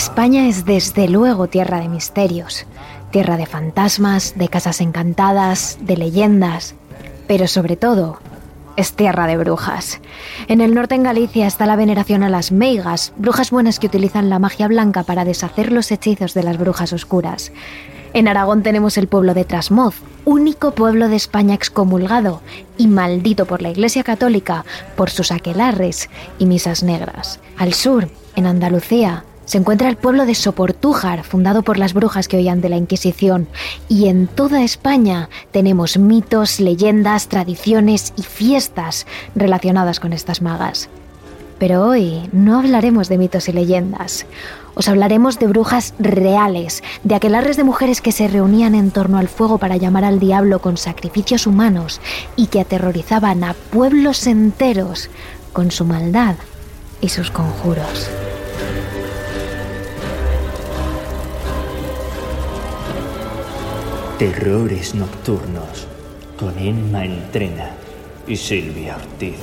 España es desde luego tierra de misterios, tierra de fantasmas, de casas encantadas, de leyendas, pero sobre todo es tierra de brujas. En el norte en Galicia está la veneración a las meigas, brujas buenas que utilizan la magia blanca para deshacer los hechizos de las brujas oscuras. En Aragón tenemos el pueblo de Trasmoz, único pueblo de España excomulgado y maldito por la Iglesia Católica por sus aquelarres y misas negras. Al sur, en Andalucía, se encuentra el pueblo de Soportújar, fundado por las brujas que oían de la Inquisición. Y en toda España tenemos mitos, leyendas, tradiciones y fiestas relacionadas con estas magas. Pero hoy no hablaremos de mitos y leyendas. Os hablaremos de brujas reales, de aquelarres de mujeres que se reunían en torno al fuego para llamar al diablo con sacrificios humanos y que aterrorizaban a pueblos enteros con su maldad y sus conjuros. Terrores Nocturnos con Emma Entrena y Silvia Ortiz.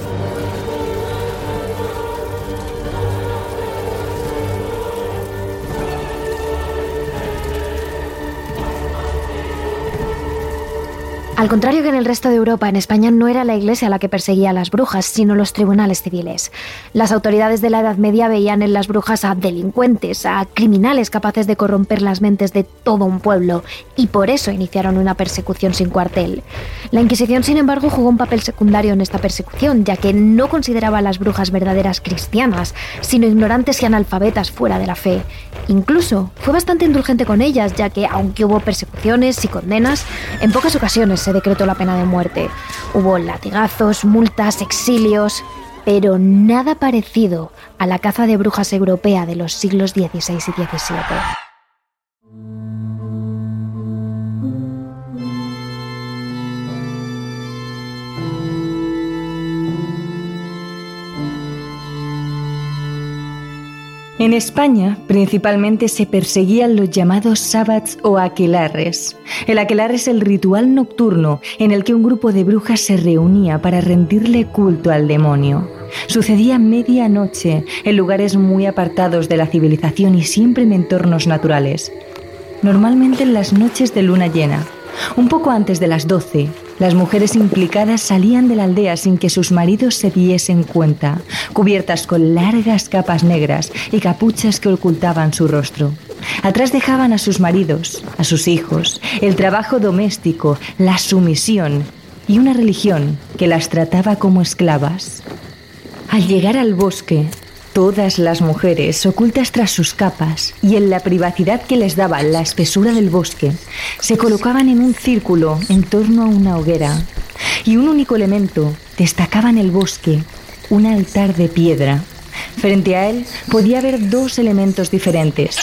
Al contrario que en el resto de Europa, en España no era la Iglesia la que perseguía a las brujas, sino los tribunales civiles. Las autoridades de la Edad Media veían en las brujas a delincuentes, a criminales capaces de corromper las mentes de todo un pueblo, y por eso iniciaron una persecución sin cuartel. La Inquisición, sin embargo, jugó un papel secundario en esta persecución, ya que no consideraba a las brujas verdaderas cristianas, sino ignorantes y analfabetas fuera de la fe. Incluso fue bastante indulgente con ellas, ya que, aunque hubo persecuciones y condenas, en pocas ocasiones se decretó la pena de muerte. Hubo latigazos, multas, exilios, pero nada parecido a la caza de brujas europea de los siglos XVI y XVII. En España, principalmente se perseguían los llamados sabbats o aquelarres. El aquelarre es el ritual nocturno en el que un grupo de brujas se reunía para rendirle culto al demonio. Sucedía medianoche en lugares muy apartados de la civilización y siempre en entornos naturales. Normalmente en las noches de luna llena, un poco antes de las 12, las mujeres implicadas salían de la aldea sin que sus maridos se diesen cuenta, cubiertas con largas capas negras y capuchas que ocultaban su rostro. Atrás dejaban a sus maridos, a sus hijos, el trabajo doméstico, la sumisión y una religión que las trataba como esclavas. Al llegar al bosque, Todas las mujeres, ocultas tras sus capas y en la privacidad que les daba la espesura del bosque, se colocaban en un círculo en torno a una hoguera y un único elemento destacaba en el bosque, un altar de piedra. Frente a él podía haber dos elementos diferentes,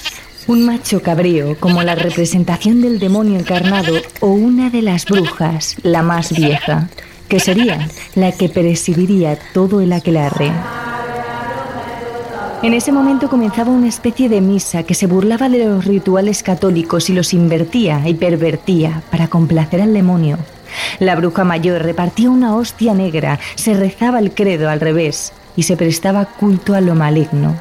un macho cabrío como la representación del demonio encarnado o una de las brujas, la más vieja, que sería la que presidiría todo el aquelarre. En ese momento comenzaba una especie de misa que se burlaba de los rituales católicos y los invertía y pervertía para complacer al demonio. La bruja mayor repartía una hostia negra, se rezaba el credo al revés y se prestaba culto a lo maligno.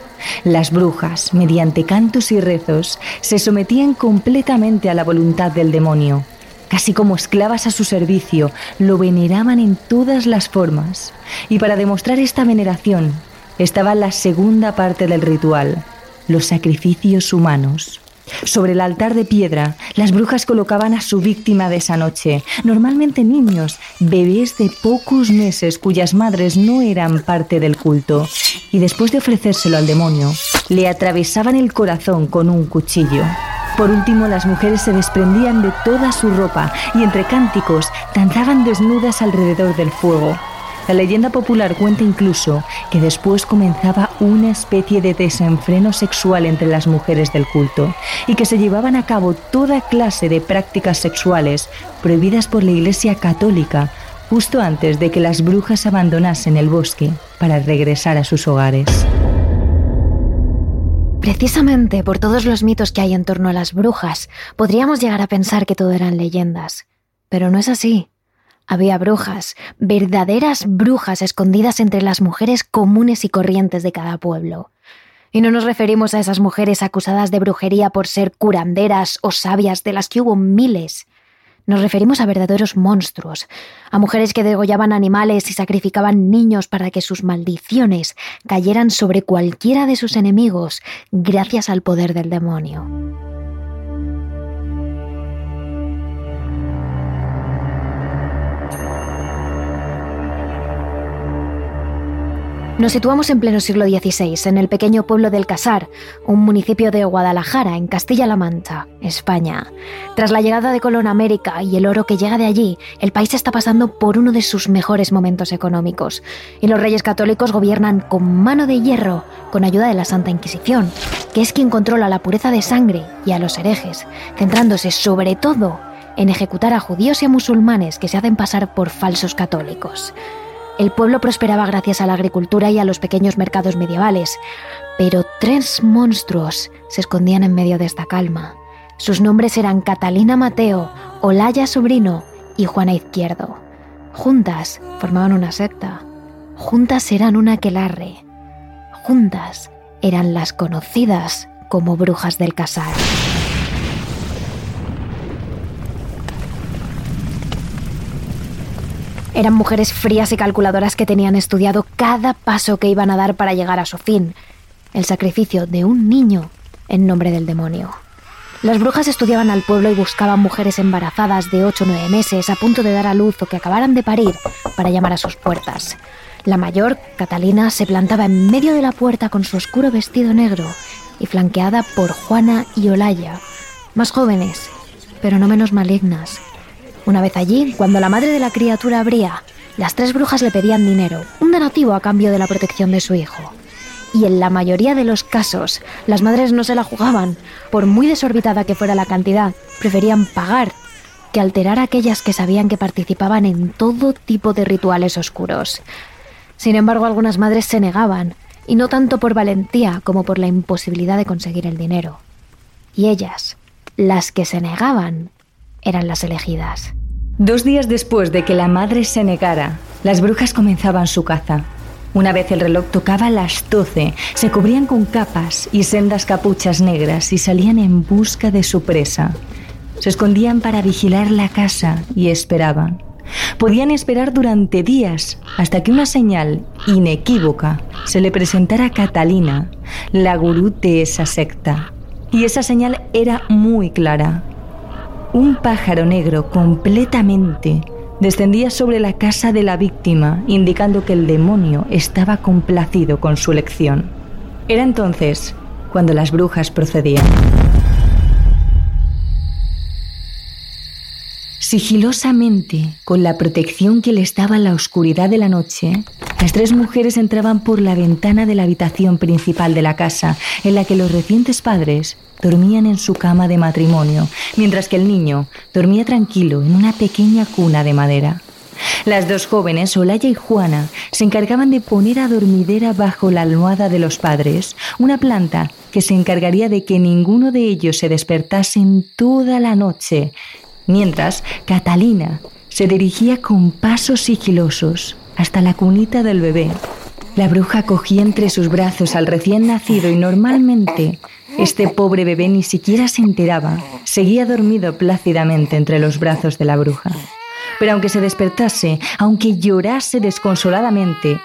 Las brujas, mediante cantos y rezos, se sometían completamente a la voluntad del demonio. Casi como esclavas a su servicio, lo veneraban en todas las formas. Y para demostrar esta veneración, estaba la segunda parte del ritual, los sacrificios humanos. Sobre el altar de piedra, las brujas colocaban a su víctima de esa noche, normalmente niños, bebés de pocos meses cuyas madres no eran parte del culto, y después de ofrecérselo al demonio, le atravesaban el corazón con un cuchillo. Por último, las mujeres se desprendían de toda su ropa y entre cánticos danzaban desnudas alrededor del fuego, la leyenda popular cuenta incluso que después comenzaba una especie de desenfreno sexual entre las mujeres del culto y que se llevaban a cabo toda clase de prácticas sexuales prohibidas por la Iglesia Católica justo antes de que las brujas abandonasen el bosque para regresar a sus hogares. Precisamente por todos los mitos que hay en torno a las brujas, podríamos llegar a pensar que todo eran leyendas. Pero no es así. Había brujas, verdaderas brujas escondidas entre las mujeres comunes y corrientes de cada pueblo. Y no nos referimos a esas mujeres acusadas de brujería por ser curanderas o sabias, de las que hubo miles. Nos referimos a verdaderos monstruos, a mujeres que degollaban animales y sacrificaban niños para que sus maldiciones cayeran sobre cualquiera de sus enemigos gracias al poder del demonio. Nos situamos en pleno siglo XVI, en el pequeño pueblo del Casar, un municipio de Guadalajara, en Castilla-La Mancha, España. Tras la llegada de Colón a América y el oro que llega de allí, el país está pasando por uno de sus mejores momentos económicos. Y los reyes católicos gobiernan con mano de hierro, con ayuda de la Santa Inquisición, que es quien controla la pureza de sangre y a los herejes, centrándose sobre todo en ejecutar a judíos y a musulmanes que se hacen pasar por falsos católicos. El pueblo prosperaba gracias a la agricultura y a los pequeños mercados medievales, pero tres monstruos se escondían en medio de esta calma. Sus nombres eran Catalina Mateo, Olaya Sobrino y Juana Izquierdo. Juntas formaban una secta. Juntas eran un aquelarre. Juntas eran las conocidas como brujas del casar. Eran mujeres frías y calculadoras que tenían estudiado cada paso que iban a dar para llegar a su fin, el sacrificio de un niño en nombre del demonio. Las brujas estudiaban al pueblo y buscaban mujeres embarazadas de 8 o 9 meses a punto de dar a luz o que acabaran de parir para llamar a sus puertas. La mayor, Catalina, se plantaba en medio de la puerta con su oscuro vestido negro y flanqueada por Juana y Olaya, más jóvenes, pero no menos malignas, una vez allí, cuando la madre de la criatura abría, las tres brujas le pedían dinero, un donativo a cambio de la protección de su hijo. Y en la mayoría de los casos, las madres no se la jugaban, por muy desorbitada que fuera la cantidad, preferían pagar que alterar a aquellas que sabían que participaban en todo tipo de rituales oscuros. Sin embargo, algunas madres se negaban, y no tanto por valentía como por la imposibilidad de conseguir el dinero. Y ellas, las que se negaban, eran las elegidas. Dos días después de que la madre se negara, las brujas comenzaban su caza. Una vez el reloj tocaba las doce, se cubrían con capas y sendas capuchas negras y salían en busca de su presa. Se escondían para vigilar la casa y esperaban. Podían esperar durante días hasta que una señal inequívoca se le presentara a Catalina, la gurú de esa secta. Y esa señal era muy clara. Un pájaro negro completamente descendía sobre la casa de la víctima, indicando que el demonio estaba complacido con su elección. Era entonces cuando las brujas procedían. Sigilosamente, con la protección que les daba la oscuridad de la noche, las tres mujeres entraban por la ventana de la habitación principal de la casa, en la que los recientes padres dormían en su cama de matrimonio, mientras que el niño dormía tranquilo en una pequeña cuna de madera. Las dos jóvenes, Olaya y Juana, se encargaban de poner a dormidera bajo la almohada de los padres, una planta que se encargaría de que ninguno de ellos se despertase en toda la noche, mientras Catalina se dirigía con pasos sigilosos hasta la cunita del bebé. La bruja cogía entre sus brazos al recién nacido y normalmente este pobre bebé ni siquiera se enteraba, seguía dormido plácidamente entre los brazos de la bruja. Pero aunque se despertase, aunque llorase desconsoladamente,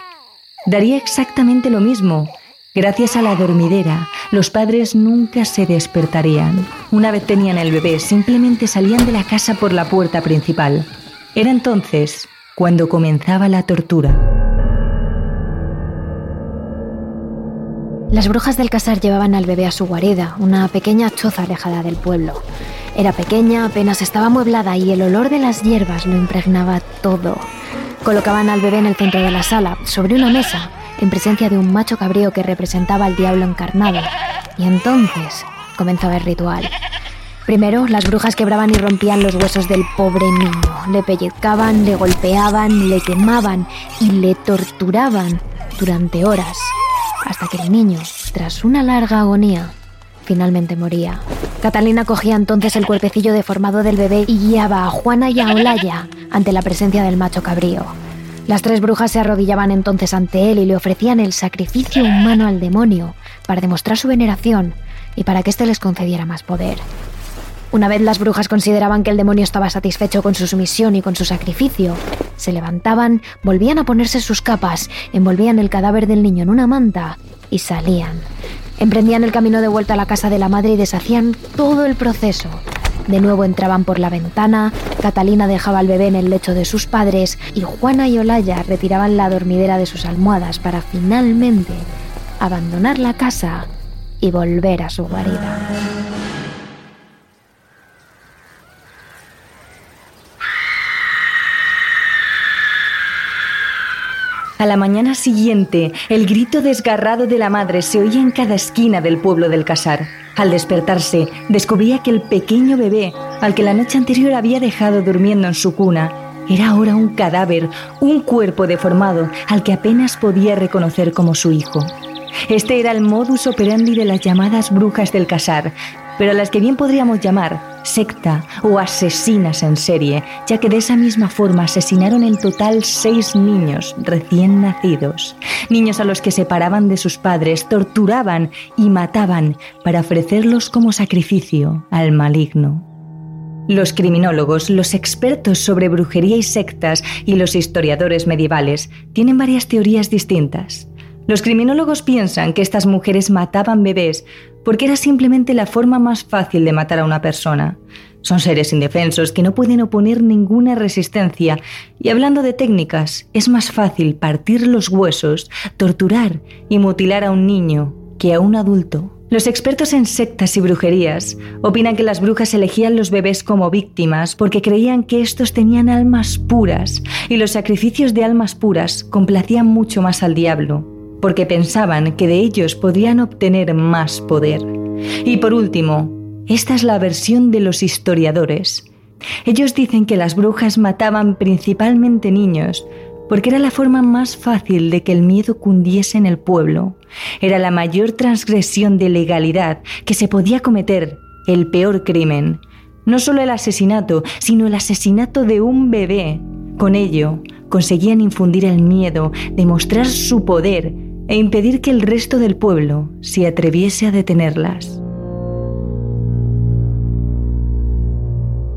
daría exactamente lo mismo. Gracias a la dormidera, los padres nunca se despertarían. Una vez tenían el bebé, simplemente salían de la casa por la puerta principal. Era entonces cuando comenzaba la tortura. Las brujas del casar llevaban al bebé a su guarida, una pequeña choza alejada del pueblo. Era pequeña, apenas estaba amueblada y el olor de las hierbas lo impregnaba todo. Colocaban al bebé en el centro de la sala, sobre una mesa, en presencia de un macho cabrío que representaba al diablo encarnado. Y entonces comenzaba el ritual. Primero, las brujas quebraban y rompían los huesos del pobre niño. Le pellizcaban, le golpeaban, le quemaban y le torturaban durante horas hasta que el niño, tras una larga agonía, finalmente moría. Catalina cogía entonces el cuerpecillo deformado del bebé y guiaba a Juana y a Olaya ante la presencia del macho cabrío. Las tres brujas se arrodillaban entonces ante él y le ofrecían el sacrificio humano al demonio para demostrar su veneración y para que éste les concediera más poder. Una vez las brujas consideraban que el demonio estaba satisfecho con su sumisión y con su sacrificio, se levantaban, volvían a ponerse sus capas, envolvían el cadáver del niño en una manta y salían. Emprendían el camino de vuelta a la casa de la madre y deshacían todo el proceso. De nuevo entraban por la ventana, Catalina dejaba al bebé en el lecho de sus padres y Juana y Olaya retiraban la dormidera de sus almohadas para finalmente abandonar la casa y volver a su guarida. A la mañana siguiente, el grito desgarrado de la madre se oía en cada esquina del pueblo del Casar. Al despertarse, descubría que el pequeño bebé, al que la noche anterior había dejado durmiendo en su cuna, era ahora un cadáver, un cuerpo deformado al que apenas podía reconocer como su hijo. Este era el modus operandi de las llamadas brujas del casar, pero a las que bien podríamos llamar secta o asesinas en serie, ya que de esa misma forma asesinaron en total seis niños recién nacidos, niños a los que separaban de sus padres, torturaban y mataban para ofrecerlos como sacrificio al maligno. Los criminólogos, los expertos sobre brujería y sectas y los historiadores medievales tienen varias teorías distintas. Los criminólogos piensan que estas mujeres mataban bebés porque era simplemente la forma más fácil de matar a una persona. Son seres indefensos que no pueden oponer ninguna resistencia y hablando de técnicas, es más fácil partir los huesos, torturar y mutilar a un niño que a un adulto. Los expertos en sectas y brujerías opinan que las brujas elegían los bebés como víctimas porque creían que estos tenían almas puras y los sacrificios de almas puras complacían mucho más al diablo porque pensaban que de ellos podrían obtener más poder. Y por último, esta es la versión de los historiadores. Ellos dicen que las brujas mataban principalmente niños, porque era la forma más fácil de que el miedo cundiese en el pueblo. Era la mayor transgresión de legalidad que se podía cometer, el peor crimen. No solo el asesinato, sino el asesinato de un bebé. Con ello, conseguían infundir el miedo, demostrar su poder e impedir que el resto del pueblo se atreviese a detenerlas.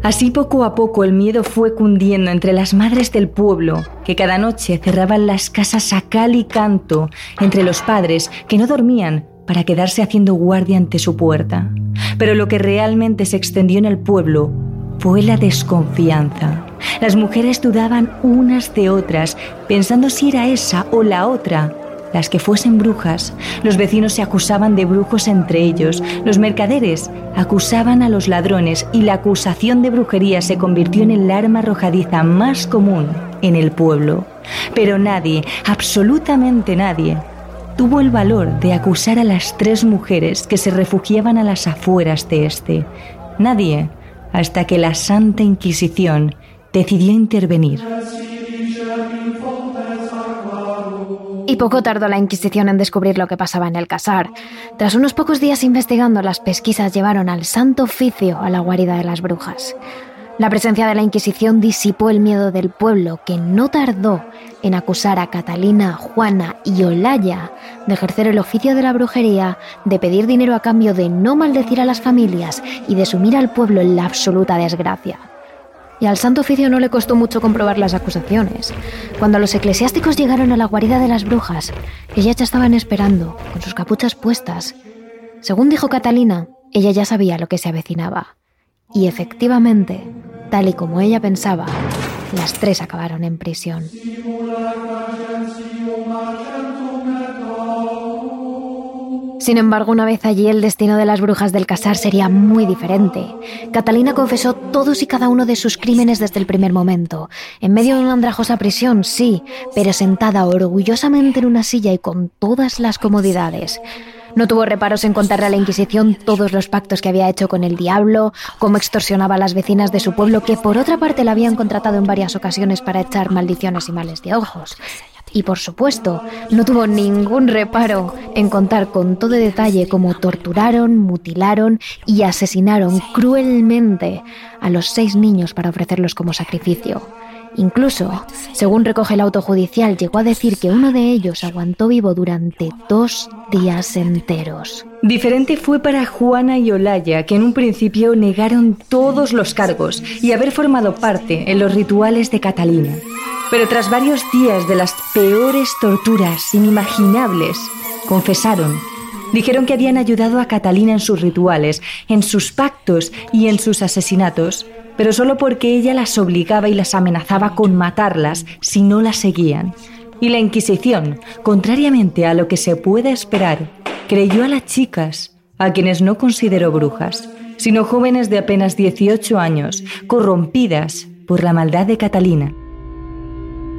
Así poco a poco el miedo fue cundiendo entre las madres del pueblo, que cada noche cerraban las casas a cal y canto, entre los padres que no dormían para quedarse haciendo guardia ante su puerta. Pero lo que realmente se extendió en el pueblo fue la desconfianza. Las mujeres dudaban unas de otras, pensando si era esa o la otra las que fuesen brujas, los vecinos se acusaban de brujos entre ellos, los mercaderes acusaban a los ladrones y la acusación de brujería se convirtió en el arma arrojadiza más común en el pueblo. Pero nadie, absolutamente nadie, tuvo el valor de acusar a las tres mujeres que se refugiaban a las afueras de este. Nadie, hasta que la Santa Inquisición decidió intervenir. Y poco tardó la Inquisición en descubrir lo que pasaba en el casar. Tras unos pocos días investigando, las pesquisas llevaron al santo oficio a la guarida de las brujas. La presencia de la Inquisición disipó el miedo del pueblo, que no tardó en acusar a Catalina, Juana y Olaya de ejercer el oficio de la brujería, de pedir dinero a cambio de no maldecir a las familias y de sumir al pueblo en la absoluta desgracia y al Santo Oficio no le costó mucho comprobar las acusaciones. Cuando los eclesiásticos llegaron a la guarida de las brujas, ellas ya estaban esperando, con sus capuchas puestas. Según dijo Catalina, ella ya sabía lo que se avecinaba. Y efectivamente, tal y como ella pensaba, las tres acabaron en prisión. Sin embargo, una vez allí el destino de las brujas del casar sería muy diferente. Catalina confesó todos y cada uno de sus crímenes desde el primer momento. En medio de una andrajosa prisión, sí, pero sentada orgullosamente en una silla y con todas las comodidades. No tuvo reparos en contarle a la Inquisición todos los pactos que había hecho con el diablo, cómo extorsionaba a las vecinas de su pueblo, que por otra parte la habían contratado en varias ocasiones para echar maldiciones y males de ojos. Y por supuesto, no tuvo ningún reparo en contar con todo detalle cómo torturaron, mutilaron y asesinaron cruelmente a los seis niños para ofrecerlos como sacrificio. Incluso, según recoge el auto judicial, llegó a decir que uno de ellos aguantó vivo durante dos días enteros. Diferente fue para Juana y Olaya, que en un principio negaron todos los cargos y haber formado parte en los rituales de Catalina. Pero tras varios días de las peores torturas inimaginables, confesaron. Dijeron que habían ayudado a Catalina en sus rituales, en sus pactos y en sus asesinatos, pero solo porque ella las obligaba y las amenazaba con matarlas si no las seguían. Y la Inquisición, contrariamente a lo que se puede esperar, creyó a las chicas, a quienes no consideró brujas, sino jóvenes de apenas 18 años, corrompidas por la maldad de Catalina.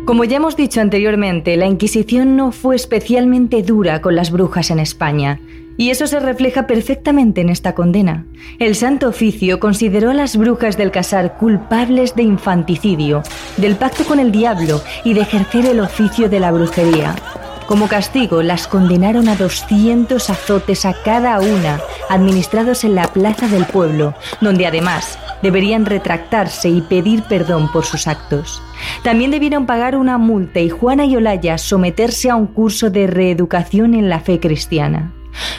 Como ya hemos dicho anteriormente, la Inquisición no fue especialmente dura con las brujas en España, y eso se refleja perfectamente en esta condena. El Santo Oficio consideró a las brujas del Casar culpables de infanticidio, del pacto con el diablo y de ejercer el oficio de la brujería. Como castigo, las condenaron a 200 azotes a cada una, administrados en la plaza del pueblo, donde además deberían retractarse y pedir perdón por sus actos. También debieron pagar una multa y Juana y Olaya someterse a un curso de reeducación en la fe cristiana.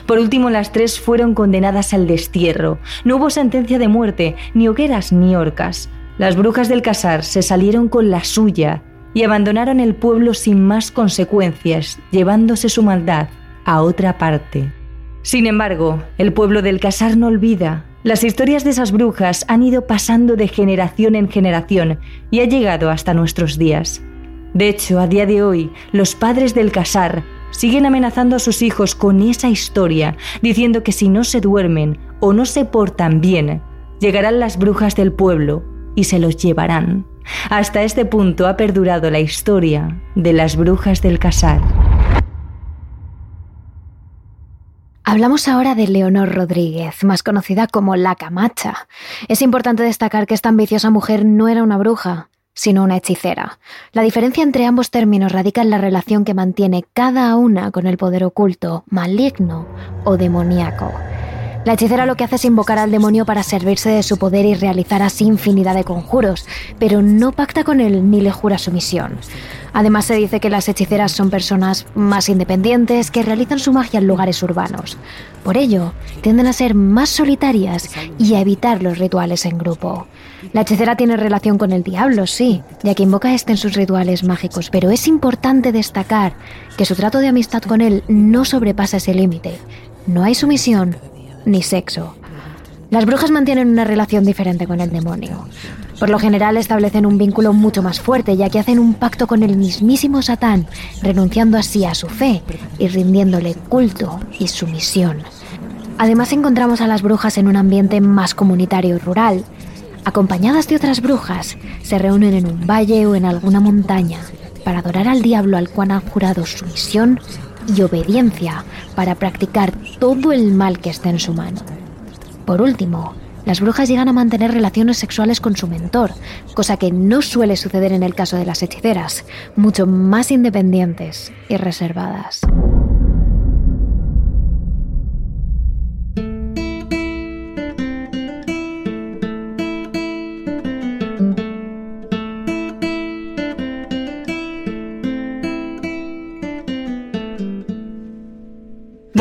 Por último, las tres fueron condenadas al destierro. No hubo sentencia de muerte, ni hogueras ni horcas. Las brujas del casar se salieron con la suya y abandonaron el pueblo sin más consecuencias, llevándose su maldad a otra parte. Sin embargo, el pueblo del casar no olvida. Las historias de esas brujas han ido pasando de generación en generación y ha llegado hasta nuestros días. De hecho, a día de hoy, los padres del casar siguen amenazando a sus hijos con esa historia, diciendo que si no se duermen o no se portan bien, llegarán las brujas del pueblo y se los llevarán. Hasta este punto ha perdurado la historia de las brujas del casar. Hablamos ahora de Leonor Rodríguez, más conocida como La Camacha. Es importante destacar que esta ambiciosa mujer no era una bruja, sino una hechicera. La diferencia entre ambos términos radica en la relación que mantiene cada una con el poder oculto, maligno o demoníaco. La hechicera lo que hace es invocar al demonio para servirse de su poder y realizar así infinidad de conjuros, pero no pacta con él ni le jura sumisión. Además se dice que las hechiceras son personas más independientes que realizan su magia en lugares urbanos. Por ello, tienden a ser más solitarias y a evitar los rituales en grupo. La hechicera tiene relación con el diablo, sí, ya que invoca a este en sus rituales mágicos, pero es importante destacar que su trato de amistad con él no sobrepasa ese límite. No hay sumisión ni sexo. Las brujas mantienen una relación diferente con el demonio. Por lo general establecen un vínculo mucho más fuerte, ya que hacen un pacto con el mismísimo Satán, renunciando así a su fe y rindiéndole culto y sumisión. Además encontramos a las brujas en un ambiente más comunitario y rural. Acompañadas de otras brujas, se reúnen en un valle o en alguna montaña para adorar al diablo al cual han jurado sumisión y obediencia para practicar todo el mal que esté en su mano. Por último, las brujas llegan a mantener relaciones sexuales con su mentor, cosa que no suele suceder en el caso de las hechiceras, mucho más independientes y reservadas.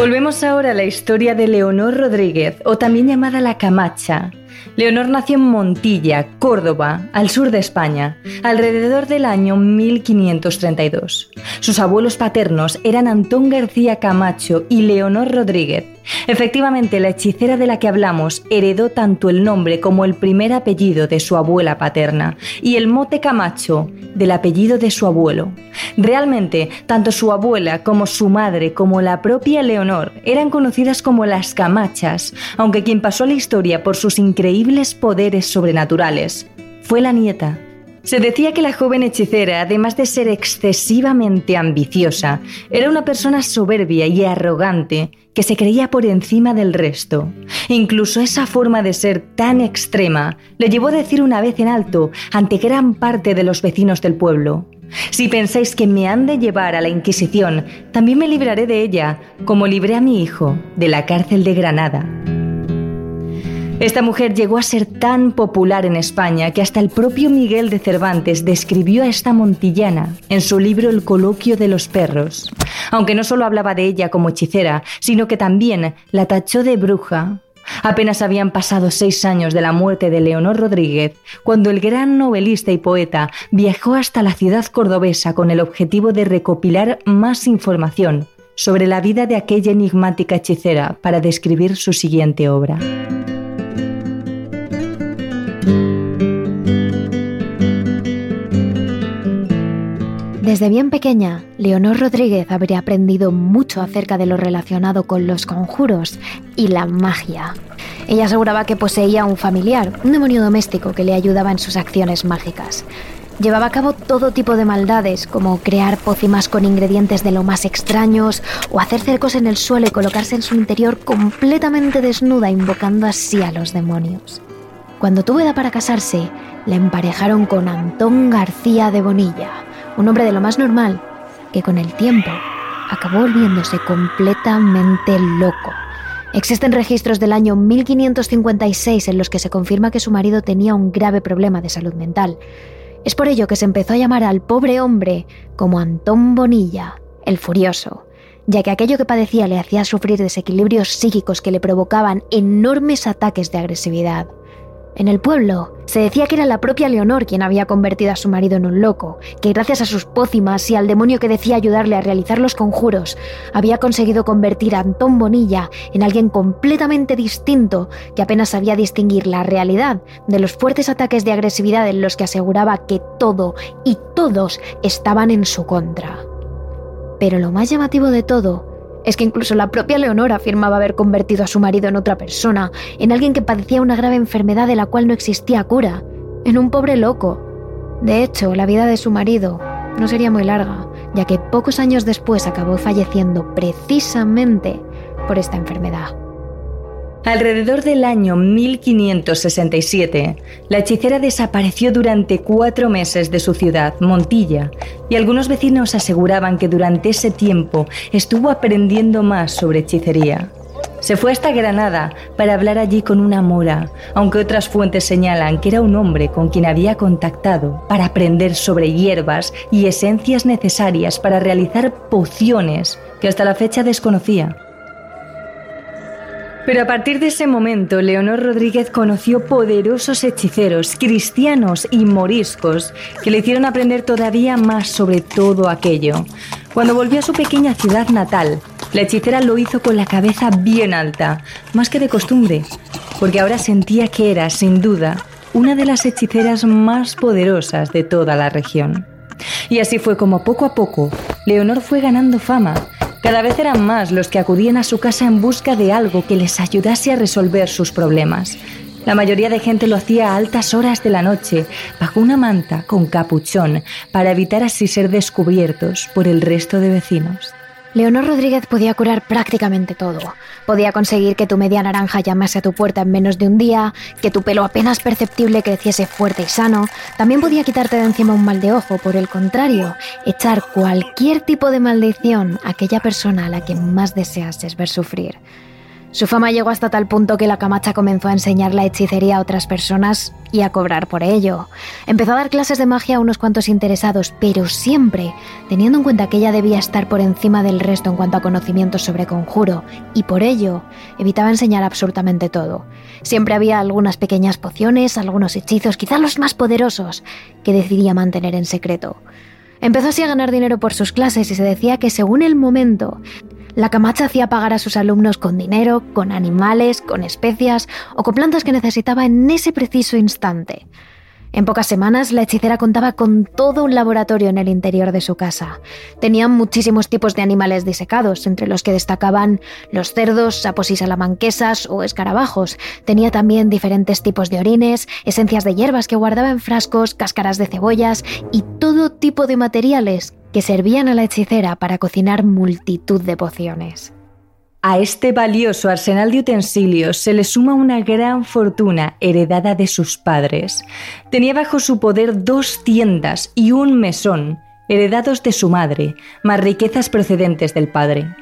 Volvemos ahora a la historia de Leonor Rodríguez, o también llamada la Camacha. Leonor nació en Montilla, Córdoba, al sur de España, alrededor del año 1532. Sus abuelos paternos eran Antón García Camacho y Leonor Rodríguez. Efectivamente, la hechicera de la que hablamos heredó tanto el nombre como el primer apellido de su abuela paterna y el mote Camacho del apellido de su abuelo. Realmente, tanto su abuela como su madre como la propia Leonor eran conocidas como las Camachas, aunque quien pasó la historia por sus increíbles poderes sobrenaturales fue la nieta se decía que la joven hechicera, además de ser excesivamente ambiciosa, era una persona soberbia y arrogante que se creía por encima del resto. Incluso esa forma de ser tan extrema le llevó a decir una vez en alto ante gran parte de los vecinos del pueblo, si pensáis que me han de llevar a la Inquisición, también me libraré de ella, como libré a mi hijo de la cárcel de Granada. Esta mujer llegó a ser tan popular en España que hasta el propio Miguel de Cervantes describió a esta montillana en su libro El coloquio de los perros, aunque no solo hablaba de ella como hechicera, sino que también la tachó de bruja. Apenas habían pasado seis años de la muerte de Leonor Rodríguez cuando el gran novelista y poeta viajó hasta la ciudad cordobesa con el objetivo de recopilar más información sobre la vida de aquella enigmática hechicera para describir su siguiente obra. Desde bien pequeña, Leonor Rodríguez habría aprendido mucho acerca de lo relacionado con los conjuros y la magia. Ella aseguraba que poseía un familiar, un demonio doméstico que le ayudaba en sus acciones mágicas. Llevaba a cabo todo tipo de maldades, como crear pócimas con ingredientes de lo más extraños o hacer cercos en el suelo y colocarse en su interior completamente desnuda, invocando así a los demonios. Cuando tuvo edad para casarse, la emparejaron con Antón García de Bonilla, un hombre de lo más normal, que con el tiempo acabó volviéndose completamente loco. Existen registros del año 1556 en los que se confirma que su marido tenía un grave problema de salud mental. Es por ello que se empezó a llamar al pobre hombre como Antón Bonilla, el furioso, ya que aquello que padecía le hacía sufrir desequilibrios psíquicos que le provocaban enormes ataques de agresividad. En el pueblo se decía que era la propia Leonor quien había convertido a su marido en un loco, que gracias a sus pócimas y al demonio que decía ayudarle a realizar los conjuros, había conseguido convertir a Antón Bonilla en alguien completamente distinto que apenas sabía distinguir la realidad de los fuertes ataques de agresividad en los que aseguraba que todo y todos estaban en su contra. Pero lo más llamativo de todo es que incluso la propia Leonor afirmaba haber convertido a su marido en otra persona, en alguien que padecía una grave enfermedad de la cual no existía cura, en un pobre loco. De hecho, la vida de su marido no sería muy larga, ya que pocos años después acabó falleciendo precisamente por esta enfermedad. Alrededor del año 1567, la hechicera desapareció durante cuatro meses de su ciudad, Montilla, y algunos vecinos aseguraban que durante ese tiempo estuvo aprendiendo más sobre hechicería. Se fue hasta Granada para hablar allí con una mora, aunque otras fuentes señalan que era un hombre con quien había contactado para aprender sobre hierbas y esencias necesarias para realizar pociones que hasta la fecha desconocía. Pero a partir de ese momento, Leonor Rodríguez conoció poderosos hechiceros, cristianos y moriscos, que le hicieron aprender todavía más sobre todo aquello. Cuando volvió a su pequeña ciudad natal, la hechicera lo hizo con la cabeza bien alta, más que de costumbre, porque ahora sentía que era, sin duda, una de las hechiceras más poderosas de toda la región. Y así fue como poco a poco Leonor fue ganando fama cada vez eran más los que acudían a su casa en busca de algo que les ayudase a resolver sus problemas. La mayoría de gente lo hacía a altas horas de la noche, bajo una manta con capuchón, para evitar así ser descubiertos por el resto de vecinos. Leonor Rodríguez podía curar prácticamente todo. Podía conseguir que tu media naranja llamase a tu puerta en menos de un día, que tu pelo apenas perceptible creciese fuerte y sano. También podía quitarte de encima un mal de ojo, por el contrario, echar cualquier tipo de maldición a aquella persona a la que más deseases ver sufrir. Su fama llegó hasta tal punto que la camacha comenzó a enseñar la hechicería a otras personas y a cobrar por ello. Empezó a dar clases de magia a unos cuantos interesados, pero siempre teniendo en cuenta que ella debía estar por encima del resto en cuanto a conocimientos sobre conjuro, y por ello evitaba enseñar absolutamente todo. Siempre había algunas pequeñas pociones, algunos hechizos, quizá los más poderosos, que decidía mantener en secreto. Empezó así a ganar dinero por sus clases y se decía que según el momento la camacha hacía pagar a sus alumnos con dinero, con animales, con especias o con plantas que necesitaba en ese preciso instante. En pocas semanas, la hechicera contaba con todo un laboratorio en el interior de su casa. Tenían muchísimos tipos de animales disecados, entre los que destacaban los cerdos, sapos y salamanquesas o escarabajos. Tenía también diferentes tipos de orines, esencias de hierbas que guardaba en frascos, cáscaras de cebollas y todo tipo de materiales que servían a la hechicera para cocinar multitud de pociones. A este valioso arsenal de utensilios se le suma una gran fortuna heredada de sus padres. Tenía bajo su poder dos tiendas y un mesón, heredados de su madre, más riquezas procedentes del padre.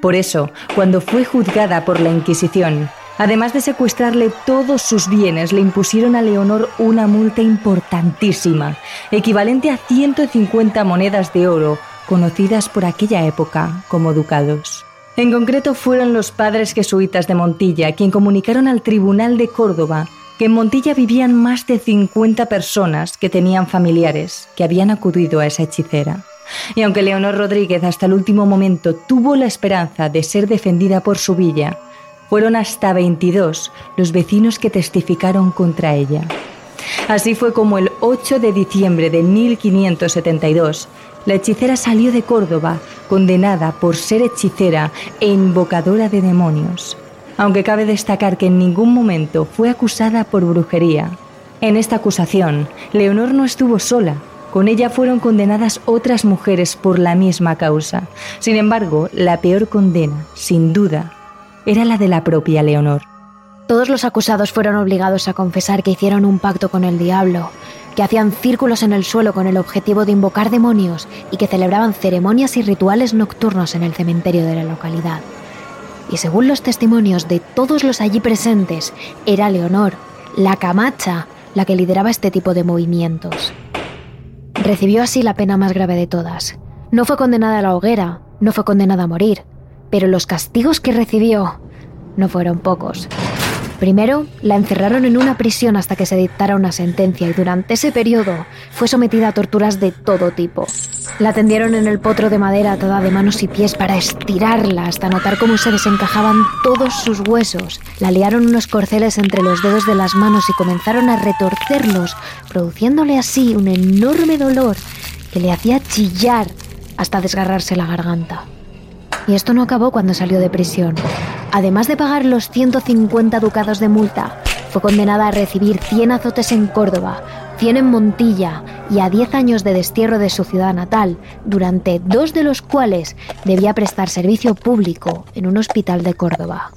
Por eso, cuando fue juzgada por la Inquisición, Además de secuestrarle todos sus bienes, le impusieron a Leonor una multa importantísima, equivalente a 150 monedas de oro, conocidas por aquella época como ducados. En concreto fueron los padres jesuitas de Montilla quien comunicaron al Tribunal de Córdoba que en Montilla vivían más de 50 personas que tenían familiares que habían acudido a esa hechicera. Y aunque Leonor Rodríguez hasta el último momento tuvo la esperanza de ser defendida por su villa, fueron hasta 22 los vecinos que testificaron contra ella. Así fue como el 8 de diciembre de 1572, la hechicera salió de Córdoba condenada por ser hechicera e invocadora de demonios, aunque cabe destacar que en ningún momento fue acusada por brujería. En esta acusación, Leonor no estuvo sola, con ella fueron condenadas otras mujeres por la misma causa. Sin embargo, la peor condena, sin duda, era la de la propia Leonor. Todos los acusados fueron obligados a confesar que hicieron un pacto con el diablo, que hacían círculos en el suelo con el objetivo de invocar demonios y que celebraban ceremonias y rituales nocturnos en el cementerio de la localidad. Y según los testimonios de todos los allí presentes, era Leonor, la camacha, la que lideraba este tipo de movimientos. Recibió así la pena más grave de todas. No fue condenada a la hoguera, no fue condenada a morir, pero los castigos que recibió no fueron pocos. Primero, la encerraron en una prisión hasta que se dictara una sentencia y durante ese periodo fue sometida a torturas de todo tipo. La tendieron en el potro de madera atada de manos y pies para estirarla hasta notar cómo se desencajaban todos sus huesos. La liaron unos corceles entre los dedos de las manos y comenzaron a retorcerlos, produciéndole así un enorme dolor que le hacía chillar hasta desgarrarse la garganta. Y esto no acabó cuando salió de prisión. Además de pagar los 150 ducados de multa, fue condenada a recibir 100 azotes en Córdoba, 100 en Montilla y a 10 años de destierro de su ciudad natal, durante dos de los cuales debía prestar servicio público en un hospital de Córdoba.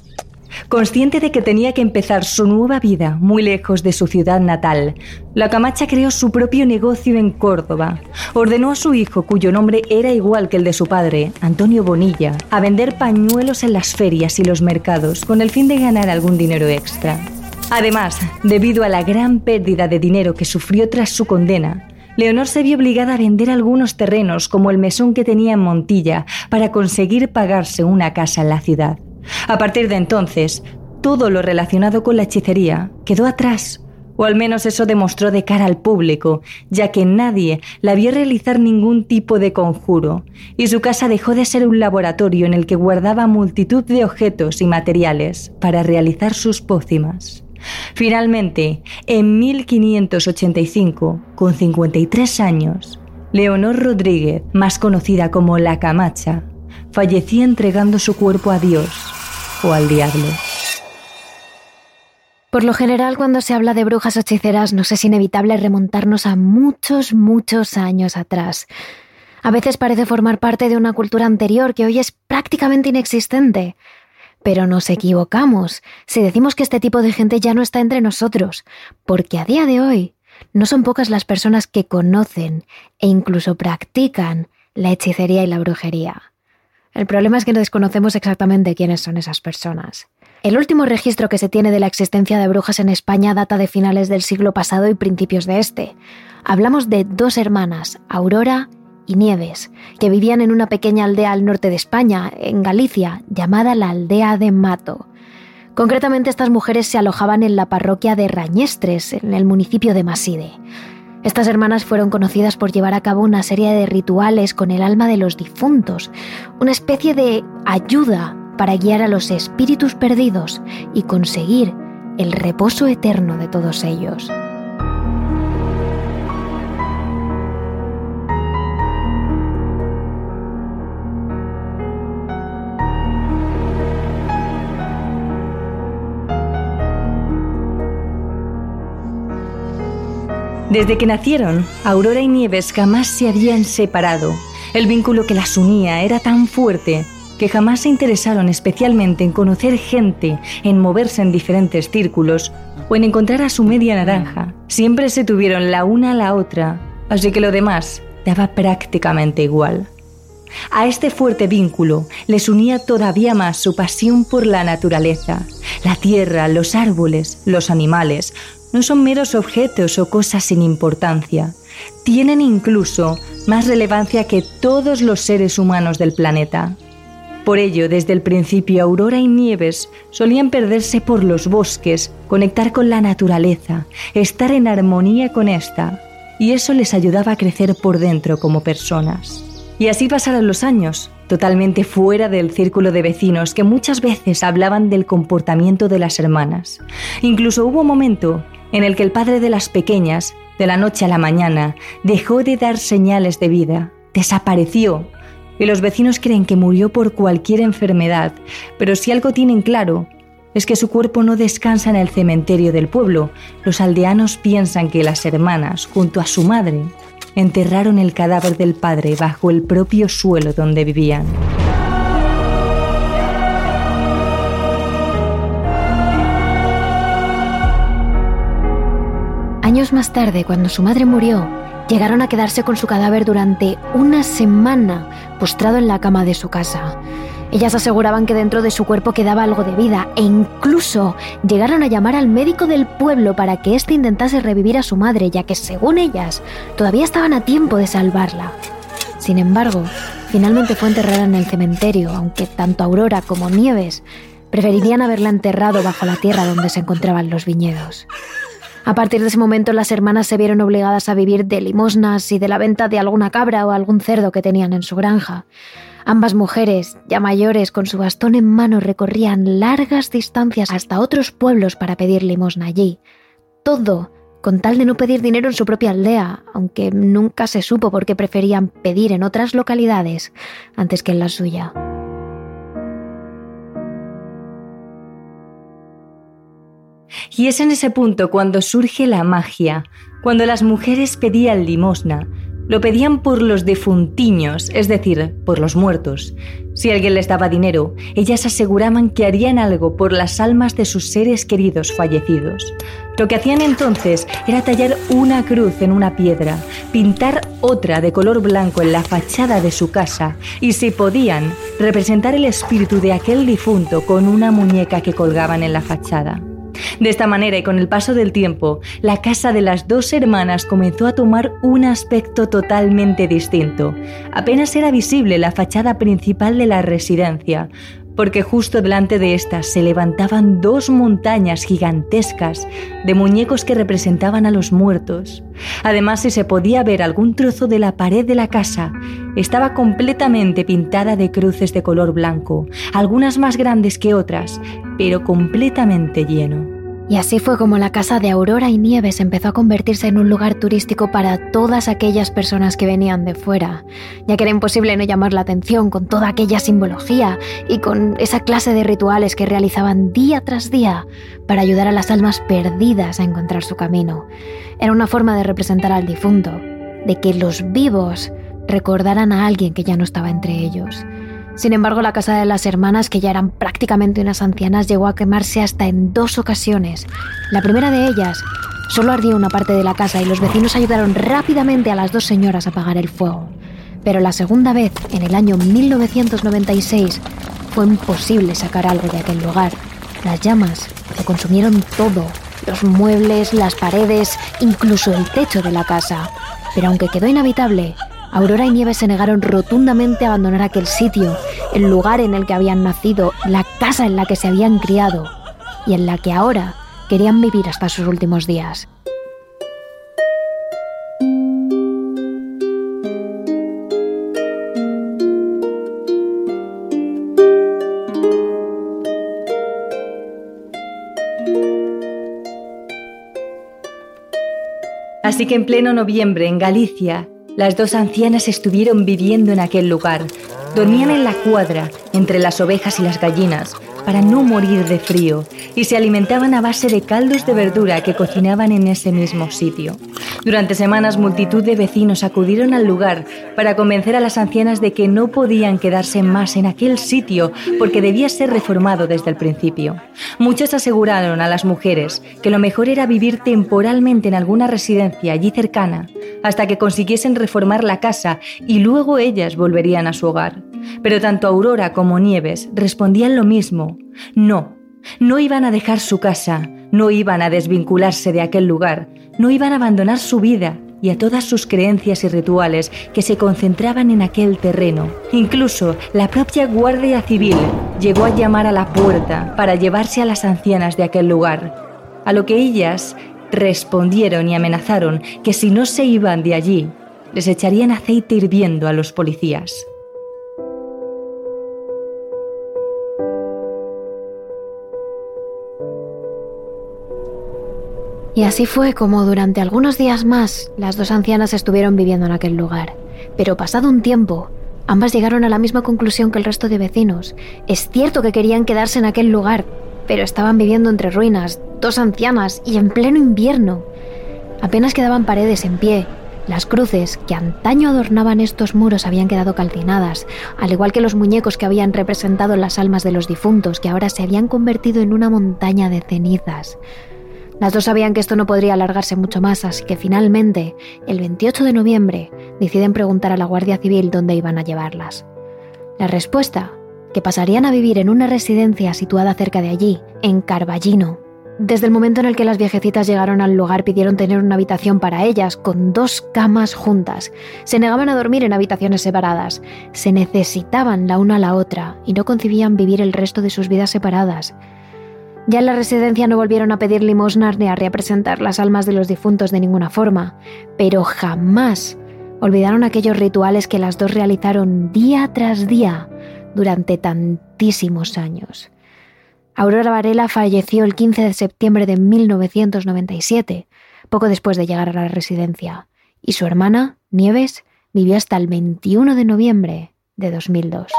Consciente de que tenía que empezar su nueva vida muy lejos de su ciudad natal, la Camacha creó su propio negocio en Córdoba. Ordenó a su hijo, cuyo nombre era igual que el de su padre, Antonio Bonilla, a vender pañuelos en las ferias y los mercados con el fin de ganar algún dinero extra. Además, debido a la gran pérdida de dinero que sufrió tras su condena, Leonor se vio obligada a vender algunos terrenos como el mesón que tenía en Montilla para conseguir pagarse una casa en la ciudad. A partir de entonces, todo lo relacionado con la hechicería quedó atrás, o al menos eso demostró de cara al público, ya que nadie la vio realizar ningún tipo de conjuro, y su casa dejó de ser un laboratorio en el que guardaba multitud de objetos y materiales para realizar sus pócimas. Finalmente, en 1585, con 53 años, Leonor Rodríguez, más conocida como La Camacha, fallecía entregando su cuerpo a Dios o al diablo. Por lo general, cuando se habla de brujas hechiceras, nos es inevitable remontarnos a muchos, muchos años atrás. A veces parece formar parte de una cultura anterior que hoy es prácticamente inexistente. Pero nos equivocamos si decimos que este tipo de gente ya no está entre nosotros, porque a día de hoy no son pocas las personas que conocen e incluso practican la hechicería y la brujería. El problema es que no desconocemos exactamente quiénes son esas personas. El último registro que se tiene de la existencia de brujas en España data de finales del siglo pasado y principios de este. Hablamos de dos hermanas, Aurora y Nieves, que vivían en una pequeña aldea al norte de España, en Galicia, llamada la aldea de Mato. Concretamente estas mujeres se alojaban en la parroquia de Rañestres, en el municipio de Maside. Estas hermanas fueron conocidas por llevar a cabo una serie de rituales con el alma de los difuntos, una especie de ayuda para guiar a los espíritus perdidos y conseguir el reposo eterno de todos ellos. Desde que nacieron, Aurora y Nieves jamás se habían separado. El vínculo que las unía era tan fuerte que jamás se interesaron especialmente en conocer gente, en moverse en diferentes círculos o en encontrar a su media naranja. Siempre se tuvieron la una a la otra, así que lo demás daba prácticamente igual. A este fuerte vínculo les unía todavía más su pasión por la naturaleza. La tierra, los árboles, los animales, no son meros objetos o cosas sin importancia. Tienen incluso más relevancia que todos los seres humanos del planeta. Por ello, desde el principio, Aurora y Nieves solían perderse por los bosques, conectar con la naturaleza, estar en armonía con esta, y eso les ayudaba a crecer por dentro como personas. Y así pasaron los años, totalmente fuera del círculo de vecinos que muchas veces hablaban del comportamiento de las hermanas. Incluso hubo un momento en el que el padre de las pequeñas, de la noche a la mañana, dejó de dar señales de vida, desapareció, y los vecinos creen que murió por cualquier enfermedad, pero si algo tienen claro es que su cuerpo no descansa en el cementerio del pueblo. Los aldeanos piensan que las hermanas, junto a su madre, enterraron el cadáver del padre bajo el propio suelo donde vivían. Años más tarde, cuando su madre murió, llegaron a quedarse con su cadáver durante una semana postrado en la cama de su casa. Ellas aseguraban que dentro de su cuerpo quedaba algo de vida e incluso llegaron a llamar al médico del pueblo para que éste intentase revivir a su madre, ya que según ellas todavía estaban a tiempo de salvarla. Sin embargo, finalmente fue enterrada en el cementerio, aunque tanto Aurora como Nieves preferirían haberla enterrado bajo la tierra donde se encontraban los viñedos. A partir de ese momento las hermanas se vieron obligadas a vivir de limosnas y de la venta de alguna cabra o algún cerdo que tenían en su granja. Ambas mujeres, ya mayores, con su bastón en mano, recorrían largas distancias hasta otros pueblos para pedir limosna allí. Todo con tal de no pedir dinero en su propia aldea, aunque nunca se supo por qué preferían pedir en otras localidades antes que en la suya. Y es en ese punto cuando surge la magia, cuando las mujeres pedían limosna, lo pedían por los defuntiños, es decir, por los muertos. Si alguien les daba dinero, ellas aseguraban que harían algo por las almas de sus seres queridos fallecidos. Lo que hacían entonces era tallar una cruz en una piedra, pintar otra de color blanco en la fachada de su casa y, si podían, representar el espíritu de aquel difunto con una muñeca que colgaban en la fachada. De esta manera y con el paso del tiempo, la casa de las dos hermanas comenzó a tomar un aspecto totalmente distinto. Apenas era visible la fachada principal de la residencia, porque justo delante de esta se levantaban dos montañas gigantescas de muñecos que representaban a los muertos. Además, si se podía ver algún trozo de la pared de la casa, estaba completamente pintada de cruces de color blanco, algunas más grandes que otras, pero completamente lleno. Y así fue como la casa de Aurora y Nieves empezó a convertirse en un lugar turístico para todas aquellas personas que venían de fuera, ya que era imposible no llamar la atención con toda aquella simbología y con esa clase de rituales que realizaban día tras día para ayudar a las almas perdidas a encontrar su camino. Era una forma de representar al difunto, de que los vivos recordaran a alguien que ya no estaba entre ellos. Sin embargo, la casa de las hermanas, que ya eran prácticamente unas ancianas, llegó a quemarse hasta en dos ocasiones. La primera de ellas solo ardía una parte de la casa y los vecinos ayudaron rápidamente a las dos señoras a apagar el fuego. Pero la segunda vez, en el año 1996, fue imposible sacar algo de aquel lugar. Las llamas lo consumieron todo, los muebles, las paredes, incluso el techo de la casa. Pero aunque quedó inhabitable, Aurora y Nieves se negaron rotundamente a abandonar aquel sitio, el lugar en el que habían nacido, la casa en la que se habían criado y en la que ahora querían vivir hasta sus últimos días. Así que en pleno noviembre, en Galicia, las dos ancianas estuvieron viviendo en aquel lugar. Dormían en la cuadra, entre las ovejas y las gallinas, para no morir de frío, y se alimentaban a base de caldos de verdura que cocinaban en ese mismo sitio. Durante semanas multitud de vecinos acudieron al lugar para convencer a las ancianas de que no podían quedarse más en aquel sitio porque debía ser reformado desde el principio. Muchos aseguraron a las mujeres que lo mejor era vivir temporalmente en alguna residencia allí cercana hasta que consiguiesen reformar la casa y luego ellas volverían a su hogar. Pero tanto Aurora como Nieves respondían lo mismo. No, no iban a dejar su casa, no iban a desvincularse de aquel lugar, no iban a abandonar su vida y a todas sus creencias y rituales que se concentraban en aquel terreno. Incluso la propia Guardia Civil llegó a llamar a la puerta para llevarse a las ancianas de aquel lugar, a lo que ellas respondieron y amenazaron que si no se iban de allí, les echarían aceite hirviendo a los policías. Y así fue como durante algunos días más las dos ancianas estuvieron viviendo en aquel lugar. Pero pasado un tiempo, ambas llegaron a la misma conclusión que el resto de vecinos. Es cierto que querían quedarse en aquel lugar, pero estaban viviendo entre ruinas, dos ancianas y en pleno invierno. Apenas quedaban paredes en pie. Las cruces que antaño adornaban estos muros habían quedado calcinadas, al igual que los muñecos que habían representado las almas de los difuntos, que ahora se habían convertido en una montaña de cenizas. Las dos sabían que esto no podría alargarse mucho más, así que finalmente, el 28 de noviembre, deciden preguntar a la Guardia Civil dónde iban a llevarlas. La respuesta, que pasarían a vivir en una residencia situada cerca de allí, en Carballino. Desde el momento en el que las viejecitas llegaron al lugar pidieron tener una habitación para ellas, con dos camas juntas. Se negaban a dormir en habitaciones separadas. Se necesitaban la una a la otra y no concibían vivir el resto de sus vidas separadas. Ya en la residencia no volvieron a pedir limosnas ni a representar las almas de los difuntos de ninguna forma, pero jamás olvidaron aquellos rituales que las dos realizaron día tras día durante tantísimos años. Aurora Varela falleció el 15 de septiembre de 1997, poco después de llegar a la residencia, y su hermana, Nieves, vivió hasta el 21 de noviembre de 2002.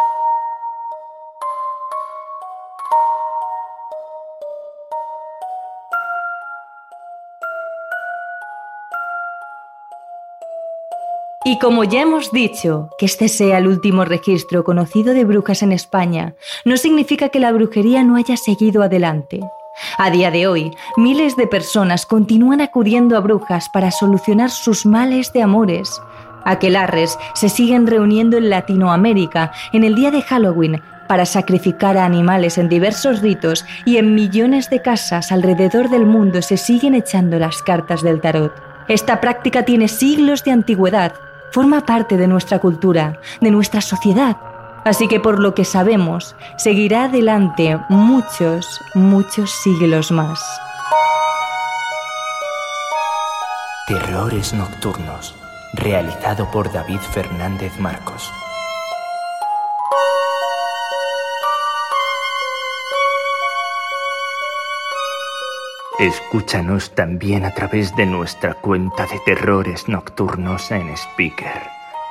Y como ya hemos dicho, que este sea el último registro conocido de brujas en España, no significa que la brujería no haya seguido adelante. A día de hoy, miles de personas continúan acudiendo a brujas para solucionar sus males de amores. Aquelarres se siguen reuniendo en Latinoamérica en el día de Halloween para sacrificar a animales en diversos ritos y en millones de casas alrededor del mundo se siguen echando las cartas del tarot. Esta práctica tiene siglos de antigüedad forma parte de nuestra cultura, de nuestra sociedad. Así que por lo que sabemos, seguirá adelante muchos, muchos siglos más. Terrores Nocturnos, realizado por David Fernández Marcos. Escúchanos también a través de nuestra cuenta de terrores nocturnos en Speaker,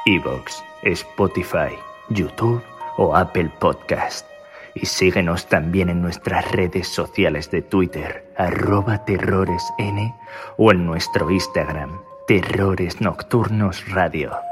Evox, Spotify, YouTube o Apple Podcast. Y síguenos también en nuestras redes sociales de Twitter, arroba terroresn o en nuestro Instagram, Terrores Nocturnos Radio.